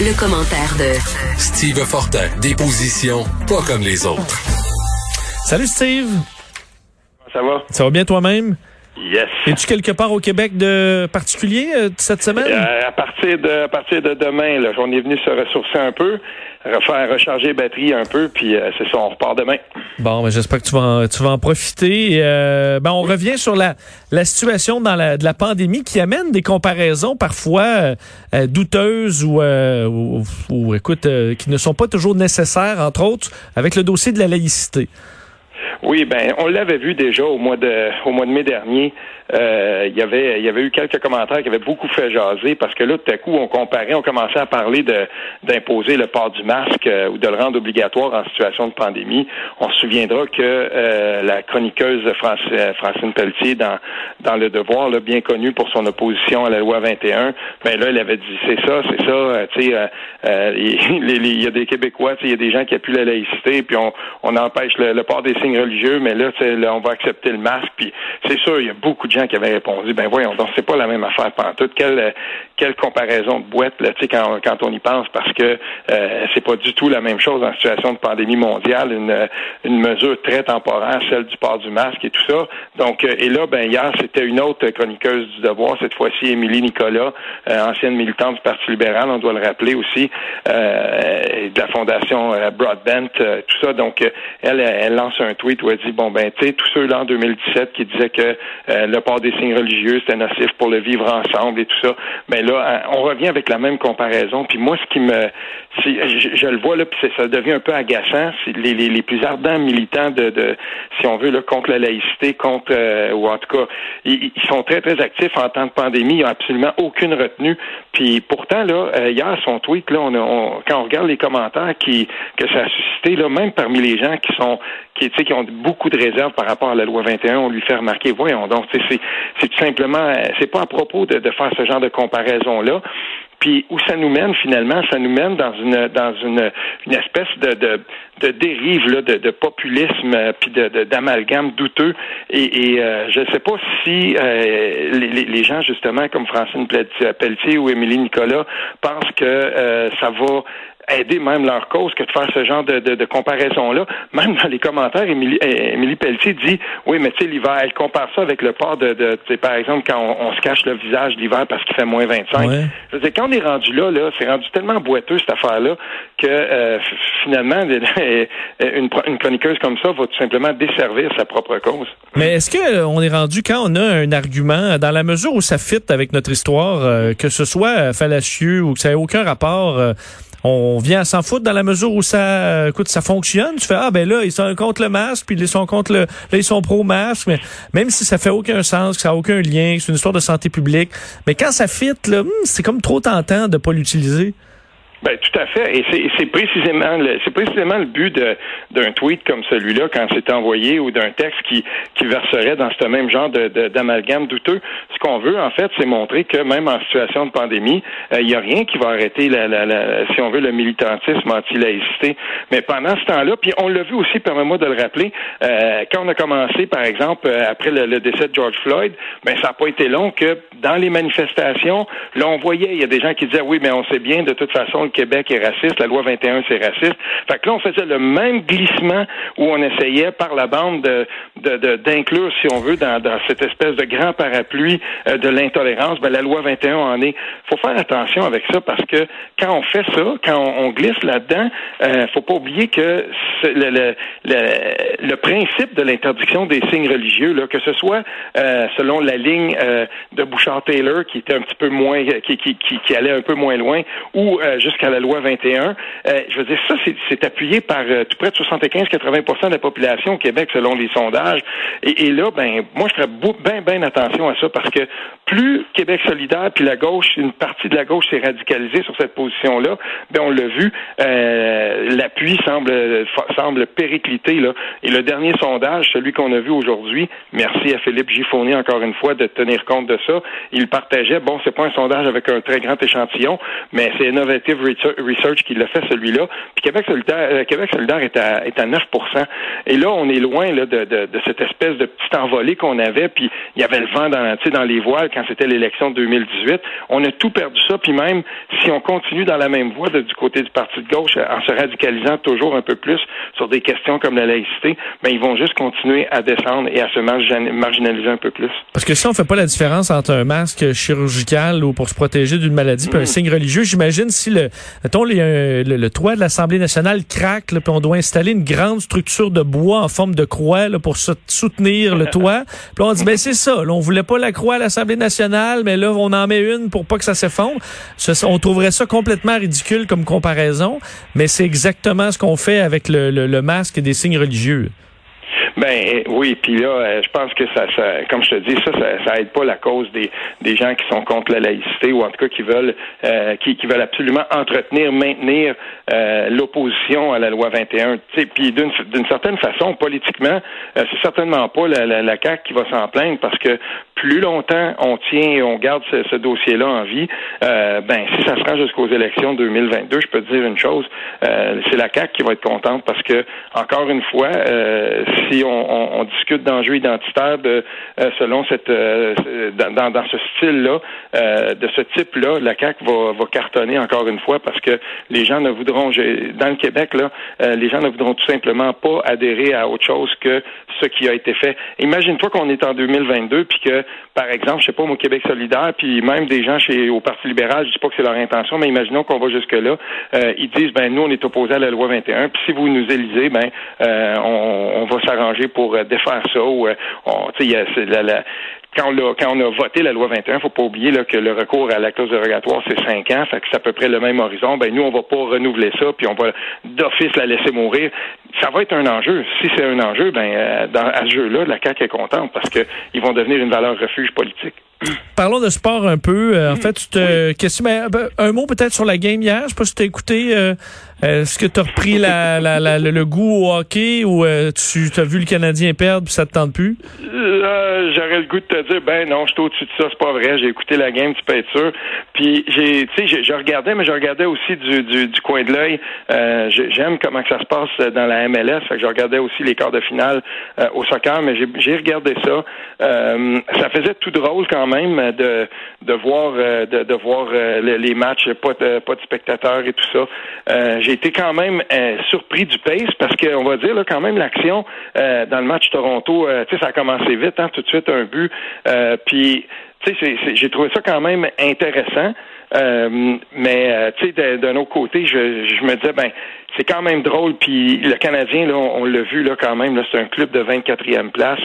Le, commentaire de Steve Fortin, des positions pas comme les autres. Salut Steve. Ça va? Ça va bien toi-même? Yes. Es-tu quelque part au Québec de particulier euh, cette semaine? Euh, à partir de à partir de demain, là, on est venu se ressourcer un peu, refaire recharger les batteries un peu, puis euh, c'est ça, on repart demain. Bon, ben, j'espère que tu vas en, tu vas en profiter. Euh, ben, on revient sur la, la situation dans la, de la pandémie qui amène des comparaisons parfois euh, douteuses ou, ou, ou, écoute, qui ne sont pas toujours nécessaires, entre autres, avec le dossier de la laïcité. Oui, ben on l'avait vu déjà au mois de au mois de mai dernier. Euh, il y avait il y avait eu quelques commentaires qui avaient beaucoup fait jaser parce que là tout à coup on comparait, on commençait à parler de d'imposer le port du masque euh, ou de le rendre obligatoire en situation de pandémie. On se souviendra que euh, la chroniqueuse Francine Pelletier dans dans le Devoir, là, bien connue pour son opposition à la loi 21, ben là elle avait dit c'est ça, c'est ça, tu sais, il y a des Québécois, il y a des gens qui appuient la laïcité, puis on on empêche le, le port des signes mais là, on va accepter le masque. Puis c'est sûr, il y a beaucoup de gens qui avaient répondu, ben voyons donc, c'est pas la même affaire pantoute. Quelle, quelle comparaison de boîte, là, quand, quand on y pense, parce que euh, c'est pas du tout la même chose en situation de pandémie mondiale, une, mesure très temporaire, celle du port du masque et tout ça. Donc, euh, et là, ben hier, c'était une autre chroniqueuse du devoir, cette fois-ci, Émilie Nicolas, euh, ancienne militante du Parti libéral, on doit le rappeler aussi, euh, de la fondation Broadbent, tout ça. Donc, elle, elle lance un tweet elle dit bon ben tu sais tous ceux-là en 2017 qui disaient que euh, le port des signes religieux c'était nocif pour le vivre ensemble et tout ça, ben là hein, on revient avec la même comparaison. Puis moi ce qui me je, le vois là puis ça devient un peu agaçant, les, plus ardents militants de, si on veut là contre la laïcité, contre euh, ou en tout cas ils, sont très très actifs en temps de pandémie, ils n'ont absolument aucune retenue. Puis pourtant là euh, hier son tweet là on, on, quand on regarde les commentaires qui que ça a suscité là même parmi les gens qui sont qui, qui ont beaucoup de réserves par rapport à la loi 21, on lui fait remarquer, voyons donc, c'est, tout simplement, euh, c'est pas à propos de, de faire ce genre de comparaison-là. Puis où ça nous mène finalement, ça nous mène dans une dans une, une espèce de, de, de dérive là, de, de populisme euh, puis de, d'amalgame douteux. Et, et euh, je ne sais pas si euh, les, les, gens justement comme Francine Pelletier ou Émilie Nicolas pensent que ça va aider même leur cause que de faire ce genre de, de, de comparaison-là. Même dans les commentaires, Émilie, euh, Émilie Pelletier dit Oui, mais tu sais, l'hiver, elle compare ça avec le port de, de par exemple, quand on, se cache le visage l'hiver parce qu'il fait moins 25. Je veux dire, quand on est rendu là, là, c'est rendu tellement boiteux cette affaire-là que euh, finalement, une, une chroniqueuse comme ça va tout simplement desservir sa propre cause. Mais est-ce que on est rendu quand on a un argument, dans la mesure où ça fit avec notre histoire, euh, que ce soit fallacieux ou que ça ait aucun rapport on vient à s'en foutre dans la mesure où ça, écoute, ça fonctionne? Tu fais ah ben là ils sont contre le masque, puis ils sont contre le, là ils sont pro masque, mais même si ça fait aucun sens, que ça a aucun lien, c'est une histoire de santé publique, mais quand ça fit là, hmm, c'est comme trop tentant de pas l'utiliser. Ben, tout à fait. Et c'est précisément le c'est précisément le but d'un tweet comme celui-là quand c'est envoyé ou d'un texte qui, qui verserait dans ce même genre d'amalgame de, douteux. Ce qu'on veut, en fait, c'est montrer que même en situation de pandémie, euh, il n'y a rien qui va arrêter la, la, la, si on veut, le militantisme anti-laïcité. Mais pendant ce temps-là, puis on l'a vu aussi, permets-moi de le rappeler, euh, quand on a commencé, par exemple, euh, après le, décès de George Floyd, ben ça n'a pas été long que dans les manifestations, là on voyait, il y a des gens qui disaient oui, mais on sait bien de toute façon Québec est raciste, la loi 21 c'est raciste. Fait que là, on faisait le même glissement où on essayait par la bande de, d'inclure, si on veut, dans, cette espèce de grand parapluie euh, de l'intolérance. Ben, la loi 21 en est. faut faire attention avec ça parce que quand on fait ça, quand on, glisse là-dedans, euh, faut pas oublier que le, le, le, principe de l'interdiction des signes religieux, là, que ce soit euh, selon la ligne euh, de Bouchard-Taylor qui était un petit peu moins, qui, qui, qui, allait un peu moins loin, ou jusqu'à qu'à la loi 21. Euh, je veux dire, ça, c'est appuyé par euh, tout près de 75-80 de la population au Québec, selon les sondages. Et, là, ben, moi, je ferais bien, bien attention à ça parce que plus Québec solidaire puis la gauche, une partie de la gauche s'est radicalisée sur cette position-là, ben, on l'a vu, euh, l'appui semble, semble péricliter, là. Et le dernier sondage, celui qu'on a vu aujourd'hui, merci à Philippe Giffonnier encore une fois de tenir compte de ça, il partageait, bon, c'est pas un sondage avec un très grand échantillon, mais c'est Innovative Research qui l'a fait, celui-là. Puis Québec solidaire, euh, Québec solidaire est à, est à 9% Et là, on est loin là, de, de, de cette espèce de petite envolée qu'on avait, puis il y avait le vent dans, dans les voiles quand c'était l'élection de 2018. On a tout perdu ça, puis même si on continue dans la même voie du côté du Parti de gauche, en se radicalisant toujours un peu plus sur des questions comme la laïcité, ben, ils vont juste continuer à descendre et à se marginaliser un peu plus. Parce que si on fait pas la différence entre un masque chirurgical ou pour se protéger d'une maladie, puis un mm. signe religieux, j'imagine si le, mettons, le, le, toit de l'Assemblée nationale craque, puis on doit installer une grande structure de bois en forme de croix là, pour soutenir le toit. Puis on dit, ben c'est ça, là, on voulait pas la croix à l'Assemblée nationale, mais là, on en met une pour pas que ça s'effondre. On trouverait ça complètement ridicule comme comparaison, mais c'est exactement ce qu'on fait avec le, le masque des signes religieux. Ben oui, puis là, euh, je pense que ça, ça, comme je te dis, ça, ça, ça aide pas la cause des, des gens qui sont contre la laïcité ou en tout cas qui veulent euh, qui, qui veulent absolument entretenir, maintenir euh, l'opposition à la loi 21. Puis d'une d'une certaine façon, politiquement, c'est certainement pas la, la, la CAQ qui va s'en plaindre parce que plus longtemps on tient et on garde ce, ce dossier-là en vie, ben si ça se rend jusqu'aux élections 2022, je peux te dire une chose, c'est la CAQ qui va être contente parce que encore une fois, si on, discute d'enjeux identitaires de, euh, selon cette euh, dans, ce style-là, euh, de ce type-là, la CAQ va, cartonner encore une fois parce que les gens ne voudront, dans le Québec, là, les gens ne voudront tout simplement pas adhérer à autre chose que ce qui a été fait. Imagine-toi qu'on est en 2022 puis que, par exemple, je sais pas, au Québec solidaire, puis même des gens chez au Parti libéral, je dis pas que c'est leur intention, mais imaginons qu'on va jusque-là, ils disent, ben nous, on est opposés à la loi 21, puis si vous nous élisez, ben on va s'arranger pour euh, défaire ça. Ou, quand on, a, voté la loi 21, faut pas oublier que le recours à la clause dérogatoire, c'est cinq ans, fait que c'est à peu près le même horizon. Ben nous, on va pas renouveler ça, puis on va d'office la laisser mourir. Ça va être un enjeu. Si c'est un enjeu, ben euh, dans, à ce jeu-là, la CAQ est contente parce qu'ils vont devenir une valeur refuge politique. Parlons de sport un peu. en fait, tu te oui. Ben, un mot peut-être sur la game hier. Je sais pas si tu as écouté. Est-ce que tu as repris la, la, la, le goût au hockey ou euh, tu as vu le Canadien perdre puis ça te tente plus? Euh, J'aurais le goût de te dire, ben non, je suis au-dessus de ça, c'est pas vrai. J'ai écouté la game, tu peux être sûr. Puis j'ai, tu sais, je regardais, mais je regardais aussi du, du, du coin de l'œil. Euh, J'aime comment que ça se passe dans la MLS. Fait que je regardais aussi les quarts de finale euh, au soccer, mais j'ai regardé ça. Euh, ça faisait tout drôle quand même de, de voir, de, de voir les, matchs, pas de, pas de spectateurs et tout ça j'ai été quand même euh, surpris du pace parce qu'on va dire là, quand même l'action euh, dans le match Toronto, euh, tu sais, ça a commencé vite, hein, tout de suite un but. Puis, tu sais, j'ai trouvé ça quand même intéressant. Mais tu sais, d'un autre côté, je, je me disais ben c'est quand même drôle. Puis le Canadien, là, on, l'a vu là quand même, là, c'est un club de 24e place.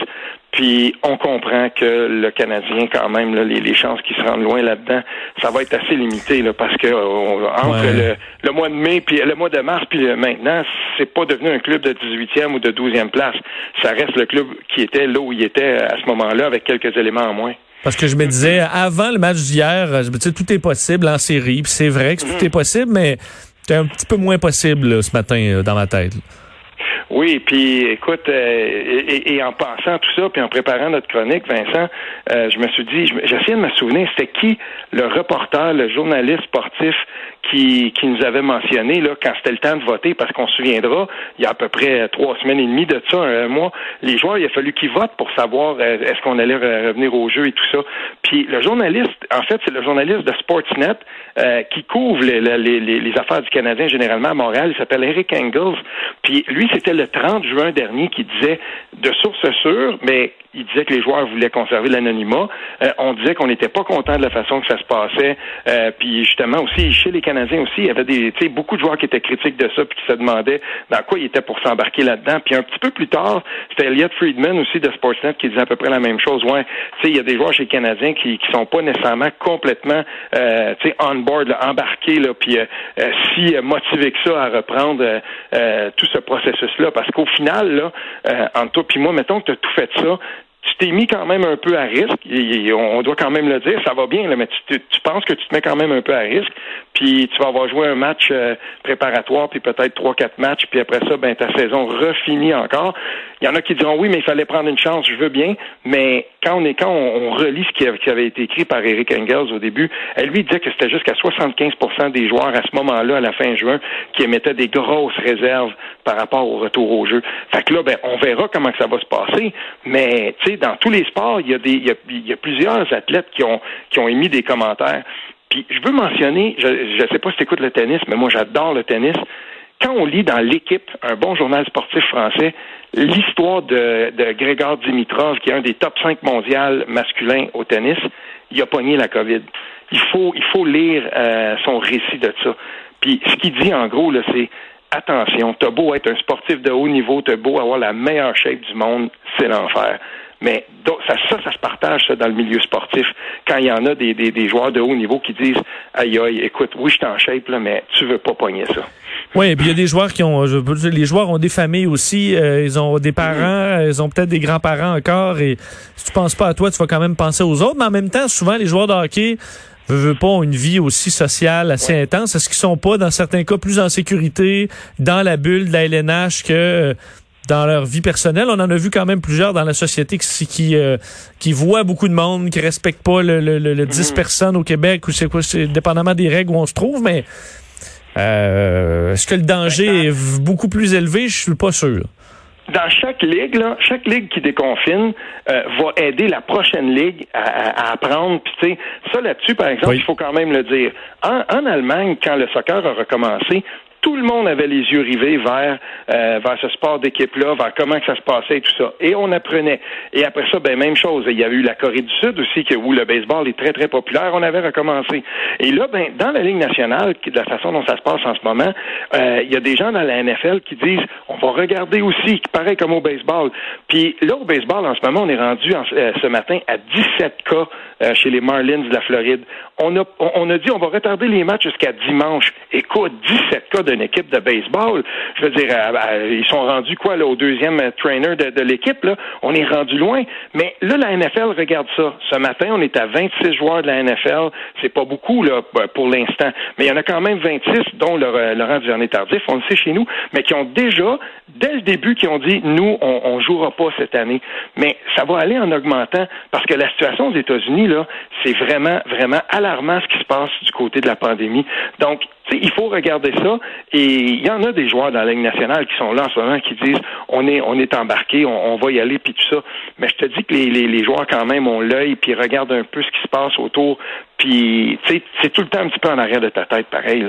Puis on comprend que le Canadien, quand même, là, les, chances qu'il se rendent loin là-dedans, ça va être assez limité là, parce que entre le, mois de mai puis le mois de mars puis maintenant, c'est pas devenu un club de 18e ou de 12e place. Ça reste le club qui était là où il était à ce moment-là avec quelques éléments en moins. Parce que je me disais, avant le match d'hier, je me disais, tout est possible en série. Puis c'est vrai que tout mm-hmm. est possible, mais c'est un petit peu moins possible ce matin euh, dans ma tête. Oui, puis écoute, euh, et, en pensant tout ça, puis en préparant notre chronique, Vincent, euh, je me suis dit, j'essayais de me souvenir, c'était qui le reporter, le journaliste sportif qui, qui nous avait mentionné là, quand c'était le temps de voter, parce qu'on se souviendra, il y a à peu près trois semaines et demie de ça, un mois, les joueurs, il a fallu qu'ils votent pour savoir euh, est-ce qu'on allait revenir au jeu et tout ça. Puis le journaliste, en fait, c'est le journaliste de Sportsnet euh, qui couvre les, les, les, affaires du Canadien généralement à Montréal. Il s'appelle Eric Engels. Puis lui, c'était le 30 juin dernier qui disait de sources sûres, mais il disait que les joueurs voulaient conserver l'anonymat. Euh, on disait qu'on n'était pas content de la façon que ça se passait. Euh, puis justement aussi, chez les Canadiens aussi, il y avait des, beaucoup de joueurs qui étaient critiques de ça puis qui se demandaient dans quoi ils étaient pour s'embarquer là-dedans. Puis un petit peu plus tard, c'était Elliot Friedman aussi de Sportsnet qui disait à peu près la même chose. Ouais, tu sais, il y a des joueurs chez les Canadiens qui qui sont pas nécessairement complètement, euh, tu sais, on board, là, embarqués là, puis euh, si motivés que ça à reprendre tout ce processus-là, parce qu'au final là, entre toi puis moi, mettons que tu as tout fait ça, tu t'es mis quand même un peu à risque. on doit quand même le dire, ça va bien, mais tu, penses que tu te mets quand même un peu à risque. Puis tu vas avoir joué un match euh, préparatoire, puis peut-être trois, quatre matchs, puis après ça, ben ta saison refinit encore. Il y en a qui diront oui, mais il fallait prendre une chance, je veux bien, mais quand on est quand on, relit ce qui, avait été écrit par Eric Engels au début, elle lui disait que c'était jusqu'à 75% des joueurs à ce moment-là, à la fin juin, qui émettaient des grosses réserves par rapport au retour au jeu. Fait que là, ben, on verra comment ça va se passer, mais tu sais, dans tous les sports, il y a des il y a, plusieurs athlètes qui ont qui ont émis des commentaires. Puis je veux mentionner, je ne sais pas si tu écoutes le tennis, mais moi j'adore le tennis. Quand on lit dans l'équipe, un bon journal sportif français, l'histoire de, de Grégor Dimitrov, qui est un des top 5 mondiaux masculins au tennis, il a pogné la COVID. Il faut, il faut lire euh, son récit de ça. Puis ce qu'il dit en gros, c'est attention, t'as beau être un sportif de haut niveau, t'as beau avoir la meilleure shape du monde, c'est l'enfer. Mais ça, ça, ça se partage ça, dans le milieu sportif. Quand il y en a des, des, des joueurs de haut niveau qui disent Aïe aïe, écoute, oui, je suis en shape, là, mais tu veux pas pogner ça. Oui, et puis il y a des joueurs qui ont je veux dire, les joueurs ont des familles aussi, euh, ils ont des parents, ils ont peut-être des grands-parents encore et si tu penses pas à toi, tu vas quand même penser aux autres, mais en même temps, souvent les joueurs de hockey veulent pas une vie aussi sociale assez intense, est-ce qu'ils sont pas dans certains cas plus en sécurité dans la bulle de la LNH que dans leur vie personnelle? On en a vu quand même plusieurs dans la société qui qui, euh, qui voient beaucoup de monde, qui respectent pas le, le, le, 10 mm. personnes au Québec ou c'est quoi, c'est dépendamment des règles où on se trouve, mais euh, est-ce que le danger est beaucoup plus élevé? Je suis pas sûr. Dans chaque ligue, là, chaque ligue qui déconfine euh, va aider la prochaine ligue à, apprendre. Puis tu sais, ça là-dessus, par exemple, il faut quand même le dire. En, en Allemagne, quand le soccer a recommencé, tout le monde avait les yeux rivés vers euh, vers ce sport d'équipe-là, vers comment que ça se passait et tout ça. Et on apprenait. Et après ça, ben même chose. Il y a eu la Corée du Sud aussi, que, où le baseball est très, très populaire. On avait recommencé. Et là, ben, dans la Ligue nationale, de la façon dont ça se passe en ce moment, euh, il y a des gens dans la NFL qui disent on va regarder aussi, paraît comme au baseball. Puis là, au baseball, en ce moment, on est rendu euh, ce matin à 17 cas chez les Marlins de la Floride. On a, on a dit on va retarder les matchs jusqu'à dimanche. Écoute, 17 cas de une équipe de baseball. Je veux dire, euh, euh, ils sont rendus quoi là, au deuxième trainer de, l'équipe. Là? On est rendu loin. Mais là, la NFL regarde ça. Ce matin, on est à 26 joueurs de la NFL. C'est pas beaucoup là pour l'instant, mais il y en a quand même 26, dont euh, Laurent Duvernay-Tardif, on le sait chez nous, mais qui ont déjà, dès le début, qui ont dit, nous, on, on jouera pas cette année. Mais ça va aller en augmentant parce que la situation aux États-Unis c'est vraiment, vraiment alarmant ce qui se passe du côté de la pandémie. Donc, il faut regarder ça. Et il y en a des joueurs dans la Ligue nationale qui sont là en ce moment qui disent on est on est embarqué, on, va y aller puis tout ça. Mais je te dis que les, les, joueurs quand même ont l'œil puis regardent un peu ce qui se passe autour. Puis c'est tout le temps un petit peu en arrière de ta tête, pareil.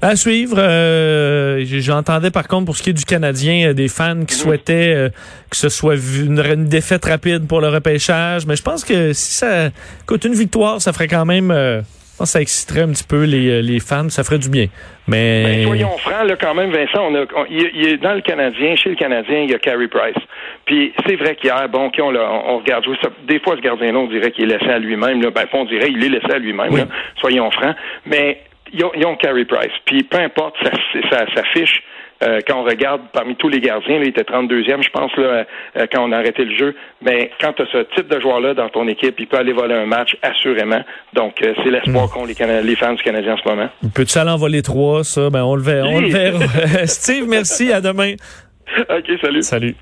À suivre. Euh, J'entendais par contre pour ce qui est du Canadien euh, des fans qui mhm. souhaitaient euh, que ce soit une, une, défaite rapide pour le repêchage. Mais je pense que si ça coûte une victoire, ça ferait quand même. Euh, ça exciterait un petit peu les, les fans, ça ferait du bien. Mais ben, soyons francs, là, quand même, Vincent, on a, il, est dans le Canadien, chez le Canadien, il y a Carey Price. Puis c'est vrai qu'hier, bon, on, on, regarde jouer ça. Des fois, ce gardien-là, on dirait qu'il est laissé à lui-même. Là. Ben, on dirait qu'il est laissé à lui-même. Soyons francs. Mais ils ont, ils ont Carey Price. Puis peu importe, ça, ça, ça fiche euh, quand on regarde parmi tous les gardiens, là, il était 32e, je pense, là, euh, quand on a arrêté le jeu. Mais quand tu as ce type de joueur-là dans ton équipe, il peut aller voler un match, assurément. Donc, euh, c'est l'espoir hmm. qu'ont les, les, fans du Canadien en ce moment. Peut-tu aller en voler trois, ça? Ben, on le verra. On le verra. Steve, merci. À demain. OK, salut. Salut.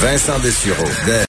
Vincent Dessureau.